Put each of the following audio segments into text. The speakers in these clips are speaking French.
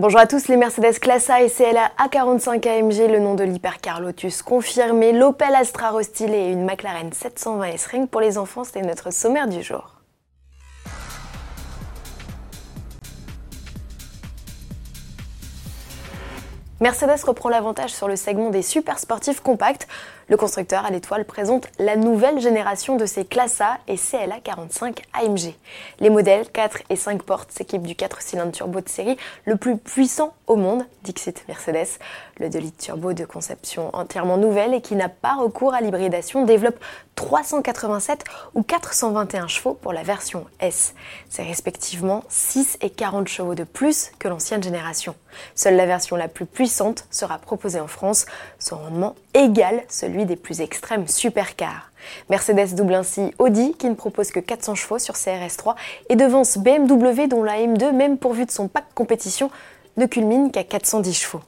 Bonjour à tous, les Mercedes Classe A et CLA A45 AMG, le nom de l'hypercar Lotus confirmé, l'Opel Astra restylé et une McLaren 720 S-Ring pour les enfants, c'était notre sommaire du jour. Mercedes reprend l'avantage sur le segment des super sportifs compacts. Le constructeur à l'étoile présente la nouvelle génération de ses Classe A et CLA 45 AMG. Les modèles 4 et 5 portes s'équipent du 4 cylindres turbo de série le plus puissant au monde, Dixit Mercedes. Le 2 litres turbo de conception entièrement nouvelle et qui n'a pas recours à l'hybridation développe 387 ou 421 chevaux pour la version S. C'est respectivement 6 et 40 chevaux de plus que l'ancienne génération. Seule la version la plus puissante sera proposée en France, son rendement égal celui des plus extrêmes supercars. Mercedes double ainsi Audi qui ne propose que 400 chevaux sur CRS3 et devance BMW dont la M2 même pourvue de son pack compétition ne culmine qu'à 410 chevaux.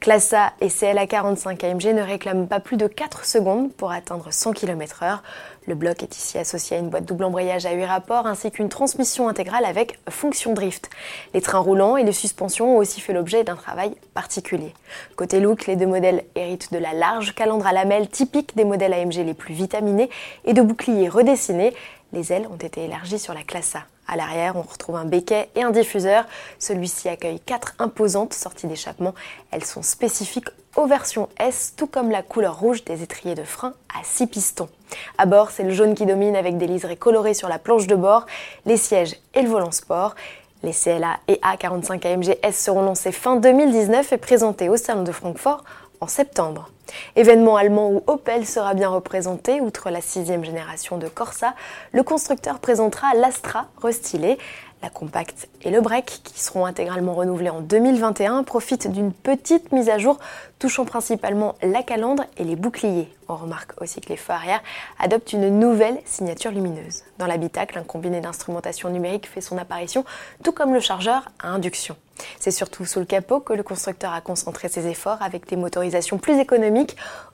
Classe A et CLA 45 AMG ne réclament pas plus de 4 secondes pour atteindre 100 km/h. Le bloc est ici associé à une boîte double embrayage à 8 rapports ainsi qu'une transmission intégrale avec fonction drift. Les trains roulants et les suspensions ont aussi fait l'objet d'un travail particulier. Côté look, les deux modèles héritent de la large calandre à lamelles typique des modèles AMG les plus vitaminés et de boucliers redessinés. Les ailes ont été élargies sur la classe A. À l'arrière, on retrouve un béquet et un diffuseur. Celui-ci accueille quatre imposantes sorties d'échappement. Elles sont spécifiques aux versions S, tout comme la couleur rouge des étriers de frein à 6 pistons. À bord, c'est le jaune qui domine avec des liserés colorés sur la planche de bord, les sièges et le volant sport. Les CLA et A45 AMG S seront lancés fin 2019 et présentés au Salon de Francfort en septembre. Événement allemand où Opel sera bien représenté, outre la sixième génération de Corsa, le constructeur présentera l'Astra restylé. La Compact et le Break, qui seront intégralement renouvelés en 2021, profitent d'une petite mise à jour touchant principalement la calandre et les boucliers. On remarque aussi que les feux arrière adoptent une nouvelle signature lumineuse. Dans l'habitacle, un combiné d'instrumentation numérique fait son apparition, tout comme le chargeur à induction. C'est surtout sous le capot que le constructeur a concentré ses efforts avec des motorisations plus économiques.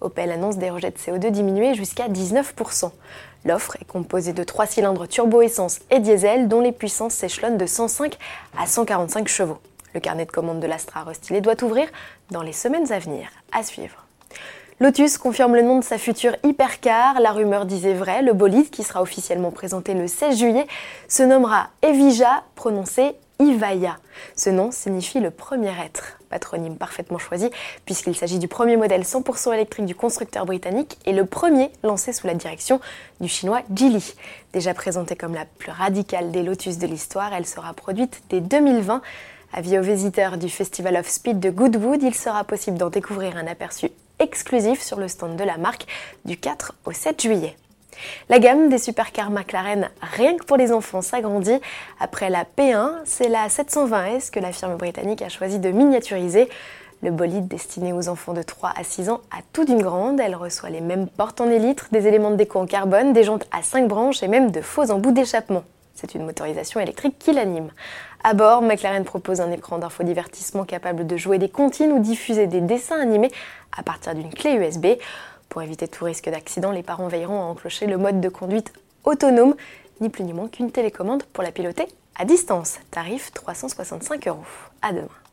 Opel annonce des rejets de CO2 diminués jusqu'à 19%. L'offre est composée de trois cylindres turbo-essence et diesel dont les puissances s'échelonnent de 105 à 145 chevaux. Le carnet de commande de l'Astra restylé doit ouvrir dans les semaines à venir. À suivre. Lotus confirme le nom de sa future hypercar. La rumeur disait vrai, le bolide, qui sera officiellement présenté le 16 juillet, se nommera Evija, prononcé Ivaya. Ce nom signifie le premier être, patronyme parfaitement choisi puisqu'il s'agit du premier modèle 100% électrique du constructeur britannique et le premier lancé sous la direction du chinois Geely. Déjà présentée comme la plus radicale des Lotus de l'histoire, elle sera produite dès 2020. Avis aux visiteurs du Festival of Speed de Goodwood, il sera possible d'en découvrir un aperçu exclusif sur le stand de la marque du 4 au 7 juillet. La gamme des supercars McLaren, rien que pour les enfants, s'agrandit. Après la P1, c'est la 720S que la firme britannique a choisi de miniaturiser. Le bolide destiné aux enfants de 3 à 6 ans a tout d'une grande. Elle reçoit les mêmes portes en élytre, des éléments de déco en carbone, des jantes à 5 branches et même de faux embouts d'échappement. C'est une motorisation électrique qui l'anime. À bord, McLaren propose un écran d'infodivertissement capable de jouer des comptines ou diffuser des dessins animés à partir d'une clé USB. Pour éviter tout risque d'accident, les parents veilleront à enclencher le mode de conduite autonome, ni plus ni moins qu'une télécommande pour la piloter à distance. Tarif 365 euros. À demain.